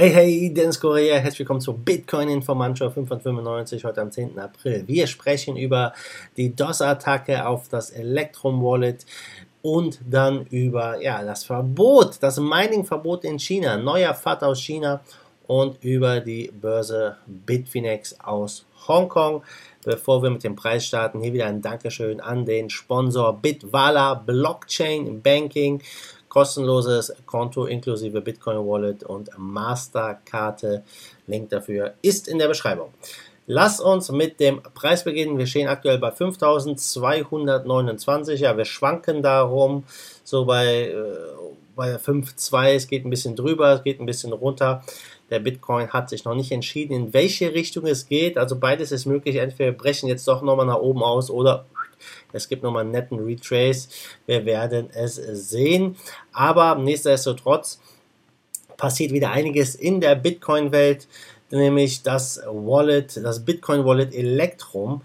Hey, hey, Dennis Correa, herzlich willkommen zur Bitcoin Informantshow 595, heute am 10. April. Wir sprechen über die DOS-Attacke auf das Electrum Wallet und dann über ja, das Verbot, das Mining-Verbot in China, neuer FAT aus China und über die Börse Bitfinex aus Hongkong. Bevor wir mit dem Preis starten, hier wieder ein Dankeschön an den Sponsor Bitwala Blockchain Banking kostenloses Konto inklusive Bitcoin Wallet und Masterkarte. Link dafür ist in der Beschreibung. Lass uns mit dem Preis beginnen. Wir stehen aktuell bei 5.229. Ja, wir schwanken darum so bei, äh, bei 5,2. Es geht ein bisschen drüber, es geht ein bisschen runter. Der Bitcoin hat sich noch nicht entschieden, in welche Richtung es geht. Also beides ist möglich. Entweder brechen jetzt doch nochmal nach oben aus oder es gibt nochmal einen netten Retrace. Wir werden es sehen. Aber nichtsdestotrotz passiert wieder einiges in der Bitcoin-Welt, nämlich das Wallet, das Bitcoin-Wallet Electrum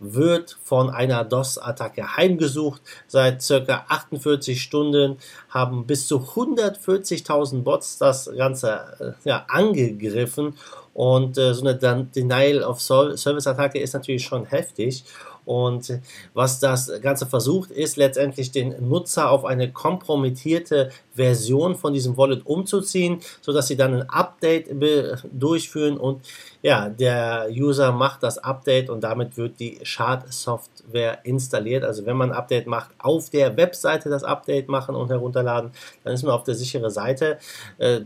wird von einer DOS-Attacke heimgesucht. Seit circa 48 Stunden haben bis zu 140.000 Bots das Ganze äh, ja, angegriffen und äh, so eine Denial of Service-Attacke ist natürlich schon heftig. Und was das Ganze versucht, ist letztendlich den Nutzer auf eine kompromittierte Version von diesem Wallet umzuziehen, sodass sie dann ein Update durchführen und ja, der User macht das Update und damit wird die Schadsoftware installiert. Also wenn man ein Update macht, auf der Webseite das Update machen und herunterladen, dann ist man auf der sicheren Seite. Äh,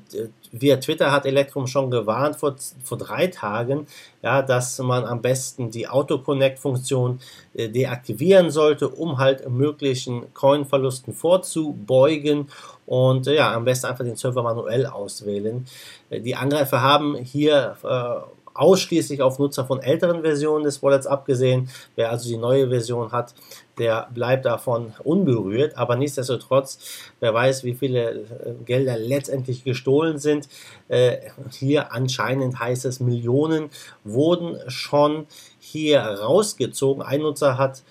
via Twitter hat Electrum schon gewarnt vor, vor drei Tagen, ja, dass man am besten die Auto-Connect-Funktion äh, deaktivieren sollte, um halt möglichen Coin-Verlusten vorzubeugen und äh, ja, am besten einfach den Server manuell auswählen. Äh, die Angreifer haben hier äh, ausschließlich auf Nutzer von älteren Versionen des Wallets abgesehen. Wer also die neue Version hat, der bleibt davon unberührt. Aber nichtsdestotrotz, wer weiß, wie viele äh, Gelder letztendlich gestohlen sind. Äh, hier anscheinend heißt es, Millionen wurden schon hier rausgezogen. Ein Nutzer hat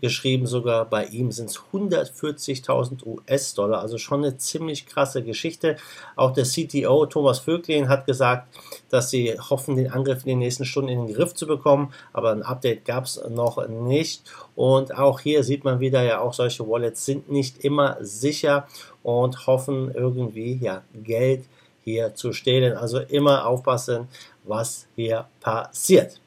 geschrieben, sogar bei ihm sind es 140.000 US-Dollar, also schon eine ziemlich krasse Geschichte. Auch der CTO Thomas Vöglin hat gesagt, dass sie hoffen, den Angriff in den nächsten Stunden in den Griff zu bekommen, aber ein Update gab es noch nicht. Und auch hier sieht man wieder, ja, auch solche Wallets sind nicht immer sicher und hoffen irgendwie, ja, Geld hier zu stehlen. Also immer aufpassen, was hier passiert.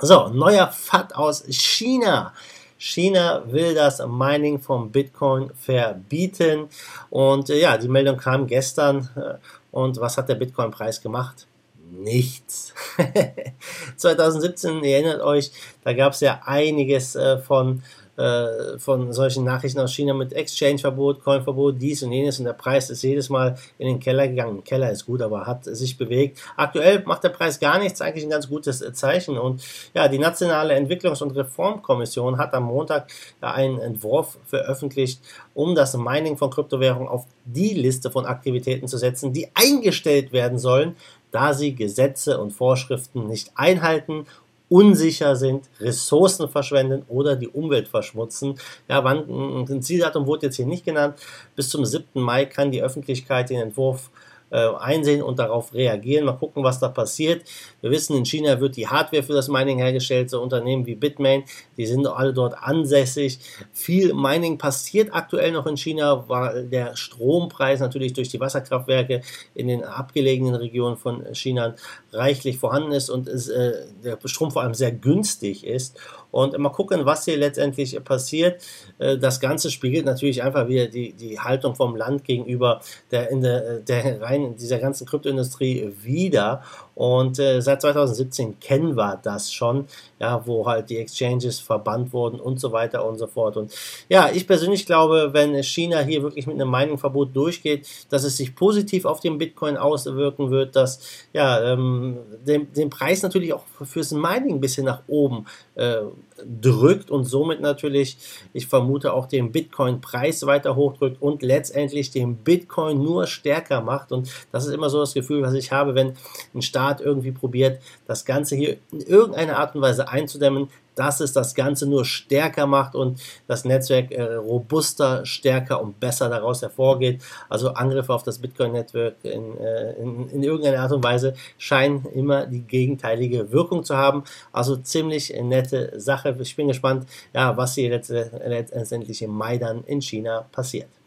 So, neuer FAT aus China. China will das Mining vom Bitcoin verbieten. Und äh, ja, die Meldung kam gestern. Äh, und was hat der Bitcoin-Preis gemacht? Nichts. 2017, ihr erinnert euch, da gab es ja einiges äh, von äh, von solchen Nachrichten aus China mit Exchange-Verbot, Coin-Verbot, dies und jenes und der Preis ist jedes Mal in den Keller gegangen. Keller ist gut, aber hat sich bewegt. Aktuell macht der Preis gar nichts, eigentlich ein ganz gutes Zeichen. Und ja, die Nationale Entwicklungs- und Reformkommission hat am Montag einen Entwurf veröffentlicht, um das Mining von Kryptowährungen auf die Liste von Aktivitäten zu setzen, die eingestellt werden sollen, da sie Gesetze und Vorschriften nicht einhalten unsicher sind, Ressourcen verschwenden oder die Umwelt verschmutzen. Ja, wann, ein Zieldatum wurde jetzt hier nicht genannt. Bis zum 7. Mai kann die Öffentlichkeit den Entwurf äh, einsehen und darauf reagieren. Mal gucken, was da passiert. Wir wissen, in China wird die Hardware für das Mining hergestellt. So Unternehmen wie Bitmain, die sind alle dort ansässig. Viel Mining passiert aktuell noch in China, weil der Strompreis natürlich durch die Wasserkraftwerke in den abgelegenen Regionen von China reichlich vorhanden ist und es, äh, der Strom vor allem sehr günstig ist. Und mal gucken, was hier letztendlich passiert. Äh, das Ganze spiegelt natürlich einfach wieder die, die Haltung vom Land gegenüber der, in der, der rein dieser ganzen Kryptoindustrie wieder. Und äh, seit 2017 kennen wir das schon, ja, wo halt die Exchanges verbannt wurden und so weiter und so fort. Und ja, ich persönlich glaube, wenn China hier wirklich mit einem Meinungsverbot durchgeht, dass es sich positiv auf den Bitcoin auswirken wird, dass ja ähm, den, den Preis natürlich auch fürs Mining ein bisschen nach oben äh, drückt und somit natürlich, ich vermute, auch den Bitcoin-Preis weiter hochdrückt und letztendlich den Bitcoin nur stärker macht. Und das ist immer so das Gefühl, was ich habe, wenn ein Staat irgendwie probiert, das Ganze hier in irgendeiner Art und Weise einzudämmen, dass es das Ganze nur stärker macht und das Netzwerk äh, robuster, stärker und besser daraus hervorgeht. Also Angriffe auf das Bitcoin-Network in, äh, in, in, irgendeiner Art und Weise scheinen immer die gegenteilige Wirkung zu haben. Also ziemlich nette Sache. Ich bin gespannt, ja, was hier letztendlich im Mai dann in China passiert.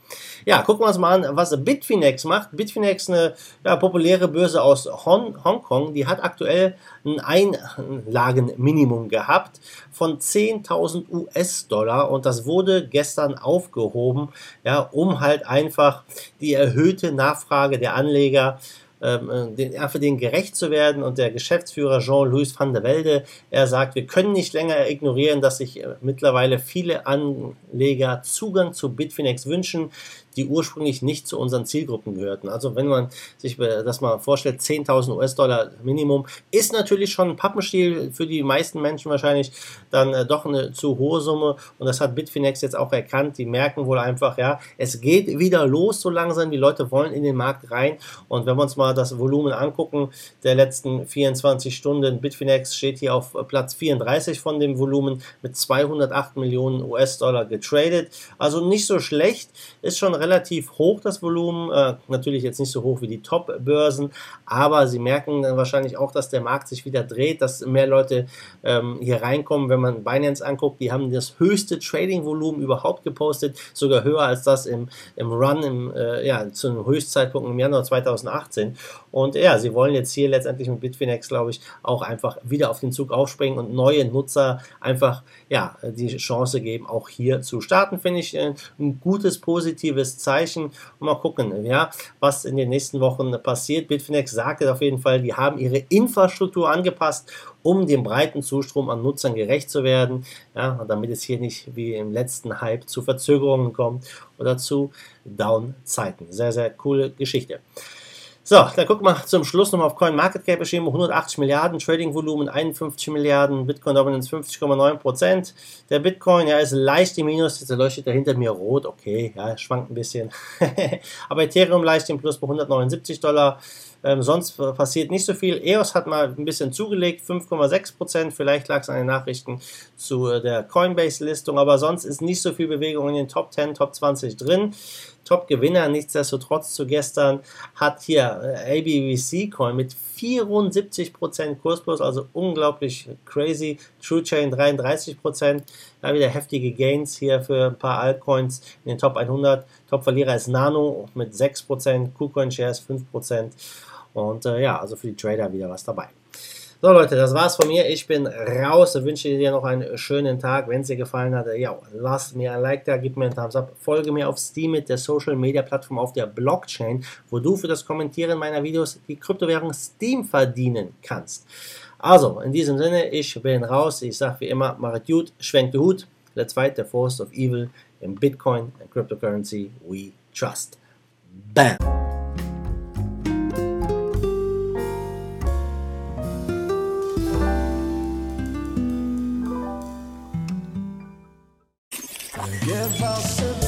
Ja, gucken wir uns mal an, was Bitfinex macht. Bitfinex, eine ja, populäre Börse aus Hon Hongkong, die hat aktuell ein Einlagenminimum gehabt von 10.000 US-Dollar und das wurde gestern aufgehoben, ja, um halt einfach die erhöhte Nachfrage der Anleger ähm, äh, den, einfach denen gerecht zu werden. Und der Geschäftsführer Jean-Louis van der Welde, er sagt, wir können nicht länger ignorieren, dass sich äh, mittlerweile viele Anleger Zugang zu Bitfinex wünschen die ursprünglich nicht zu unseren Zielgruppen gehörten. Also wenn man sich das mal vorstellt, 10.000 US-Dollar Minimum, ist natürlich schon ein Pappenstiel für die meisten Menschen wahrscheinlich dann äh, doch eine zu hohe Summe und das hat Bitfinex jetzt auch erkannt. Die merken wohl einfach, ja, es geht wieder los so langsam, die Leute wollen in den Markt rein und wenn wir uns mal das Volumen angucken der letzten 24 Stunden, Bitfinex steht hier auf Platz 34 von dem Volumen mit 208 Millionen US-Dollar getradet. Also nicht so schlecht, ist schon relativ hoch, das Volumen. Äh, natürlich jetzt nicht so hoch wie die Top-Börsen, aber Sie merken dann wahrscheinlich auch, dass der Markt sich wieder dreht, dass mehr Leute ähm, hier reinkommen. Wenn man Binance anguckt, die haben das höchste Trading-Volumen überhaupt gepostet, sogar höher als das im, im Run im, äh, ja, zum Höchstzeitpunkt im Januar 2018. Und ja, sie wollen jetzt hier letztendlich mit Bitfinex, glaube ich, auch einfach wieder auf den Zug aufspringen und neue Nutzer einfach ja, die Chance geben, auch hier zu starten. Finde ich äh, ein gutes, positives Zeichen. Und mal gucken, ja, was in den nächsten Wochen passiert. Bitfinex sagte auf jeden Fall, die haben ihre Infrastruktur angepasst, um dem breiten Zustrom an Nutzern gerecht zu werden, ja, damit es hier nicht wie im letzten Hype zu Verzögerungen kommt oder zu Down-Zeiten. Sehr, sehr coole Geschichte. So, dann gucken wir zum Schluss nochmal auf Coin Market Cap erschienen 180 Milliarden, Trading Volumen 51 Milliarden, Bitcoin Dominance 50,9 Prozent. Der Bitcoin, ja, ist leicht im Minus, jetzt leuchtet er hinter mir rot, okay, ja, schwankt ein bisschen. Aber Ethereum leicht im Plus bei 179 Dollar. Ähm, sonst passiert nicht so viel. EOS hat mal ein bisschen zugelegt, 5,6 Prozent. Vielleicht lag es an den Nachrichten zu äh, der Coinbase-Listung, aber sonst ist nicht so viel Bewegung in den Top 10, Top 20 drin. Top-Gewinner. Nichtsdestotrotz zu gestern hat hier äh, ABVC Coin mit 74% Kursplus, also unglaublich crazy. True Chain 33%. Da wieder heftige Gains hier für ein paar Altcoins in den Top 100. Top-Verlierer ist Nano mit 6%, KuCoin Shares 5%. Und äh, ja, also für die Trader wieder was dabei. So Leute, das war's von mir. Ich bin raus. Ich wünsche dir noch einen schönen Tag. Wenn es dir gefallen hat, ja, lass mir ein Like da, gib mir einen Thumbs up, folge mir auf Steam mit der Social Media Plattform auf der Blockchain, wo du für das Kommentieren meiner Videos die Kryptowährung Steam verdienen kannst. Also, in diesem Sinne, ich bin raus. Ich sage wie immer, machet gut, schwenkt den Hut. Let's fight the force of evil in Bitcoin and cryptocurrency we trust. Bam! Give us a